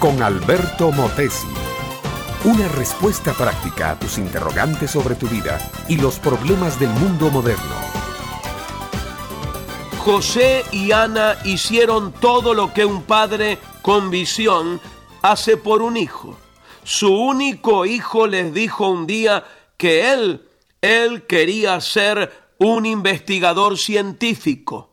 con Alberto Motesi. Una respuesta práctica a tus interrogantes sobre tu vida y los problemas del mundo moderno. José y Ana hicieron todo lo que un padre con visión hace por un hijo. Su único hijo les dijo un día que él, él quería ser un investigador científico.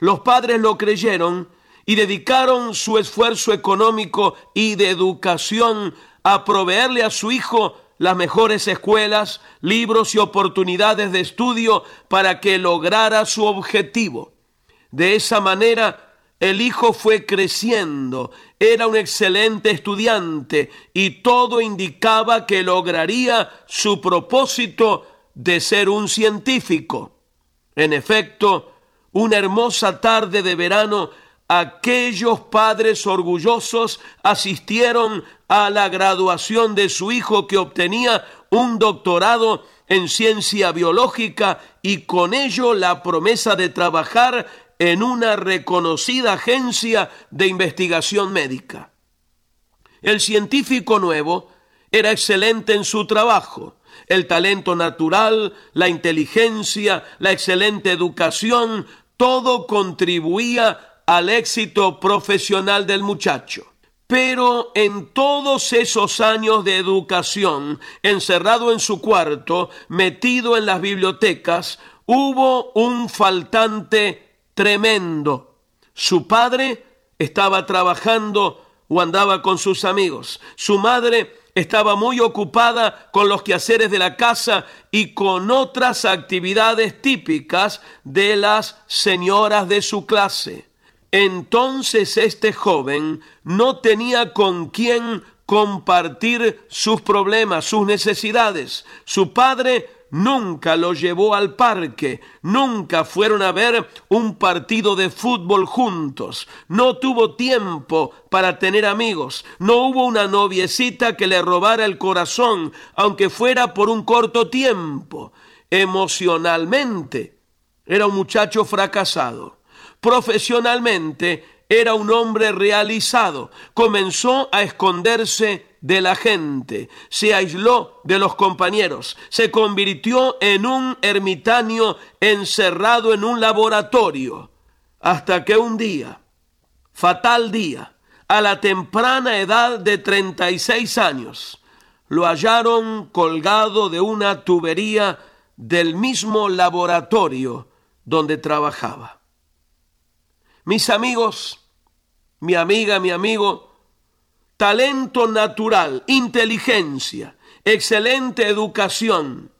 Los padres lo creyeron y dedicaron su esfuerzo económico y de educación a proveerle a su hijo las mejores escuelas, libros y oportunidades de estudio para que lograra su objetivo. De esa manera, el hijo fue creciendo, era un excelente estudiante y todo indicaba que lograría su propósito de ser un científico. En efecto, una hermosa tarde de verano, aquellos padres orgullosos asistieron a la graduación de su hijo que obtenía un doctorado en ciencia biológica y con ello la promesa de trabajar en una reconocida agencia de investigación médica. El científico nuevo era excelente en su trabajo. El talento natural, la inteligencia, la excelente educación, todo contribuía al éxito profesional del muchacho. Pero en todos esos años de educación, encerrado en su cuarto, metido en las bibliotecas, hubo un faltante tremendo. Su padre estaba trabajando o andaba con sus amigos. Su madre estaba muy ocupada con los quehaceres de la casa y con otras actividades típicas de las señoras de su clase. Entonces este joven no tenía con quién compartir sus problemas, sus necesidades. Su padre nunca lo llevó al parque, nunca fueron a ver un partido de fútbol juntos, no tuvo tiempo para tener amigos, no hubo una noviecita que le robara el corazón, aunque fuera por un corto tiempo. Emocionalmente, era un muchacho fracasado. Profesionalmente, era un hombre realizado. Comenzó a esconderse de la gente, se aisló de los compañeros, se convirtió en un ermitaño encerrado en un laboratorio, hasta que un día, fatal día, a la temprana edad de 36 años, lo hallaron colgado de una tubería del mismo laboratorio donde trabajaba. Mis amigos, mi amiga, mi amigo, talento natural, inteligencia, excelente educación.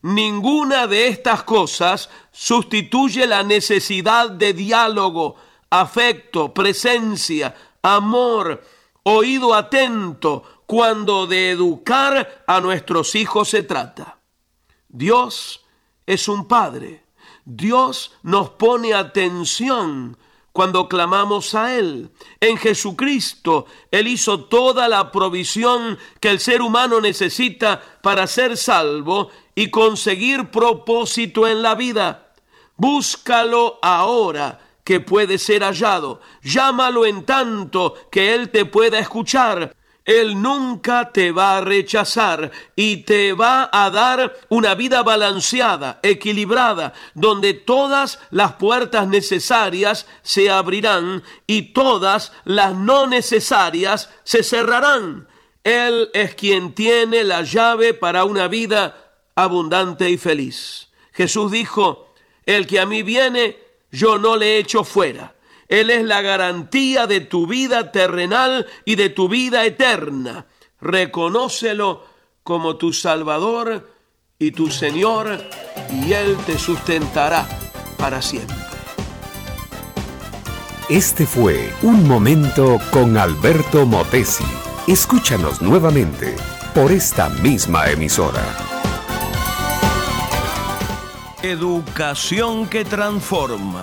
Ninguna de estas cosas sustituye la necesidad de diálogo, afecto, presencia, amor, oído atento cuando de educar a nuestros hijos se trata. Dios es un Padre. Dios nos pone atención cuando clamamos a Él. En Jesucristo, Él hizo toda la provisión que el ser humano necesita para ser salvo y conseguir propósito en la vida. Búscalo ahora que puede ser hallado. Llámalo en tanto que Él te pueda escuchar. Él nunca te va a rechazar y te va a dar una vida balanceada, equilibrada, donde todas las puertas necesarias se abrirán y todas las no necesarias se cerrarán. Él es quien tiene la llave para una vida abundante y feliz. Jesús dijo, el que a mí viene, yo no le echo fuera. Él es la garantía de tu vida terrenal y de tu vida eterna. Reconócelo como tu Salvador y tu Señor, y Él te sustentará para siempre. Este fue Un Momento con Alberto Motesi. Escúchanos nuevamente por esta misma emisora. Educación que transforma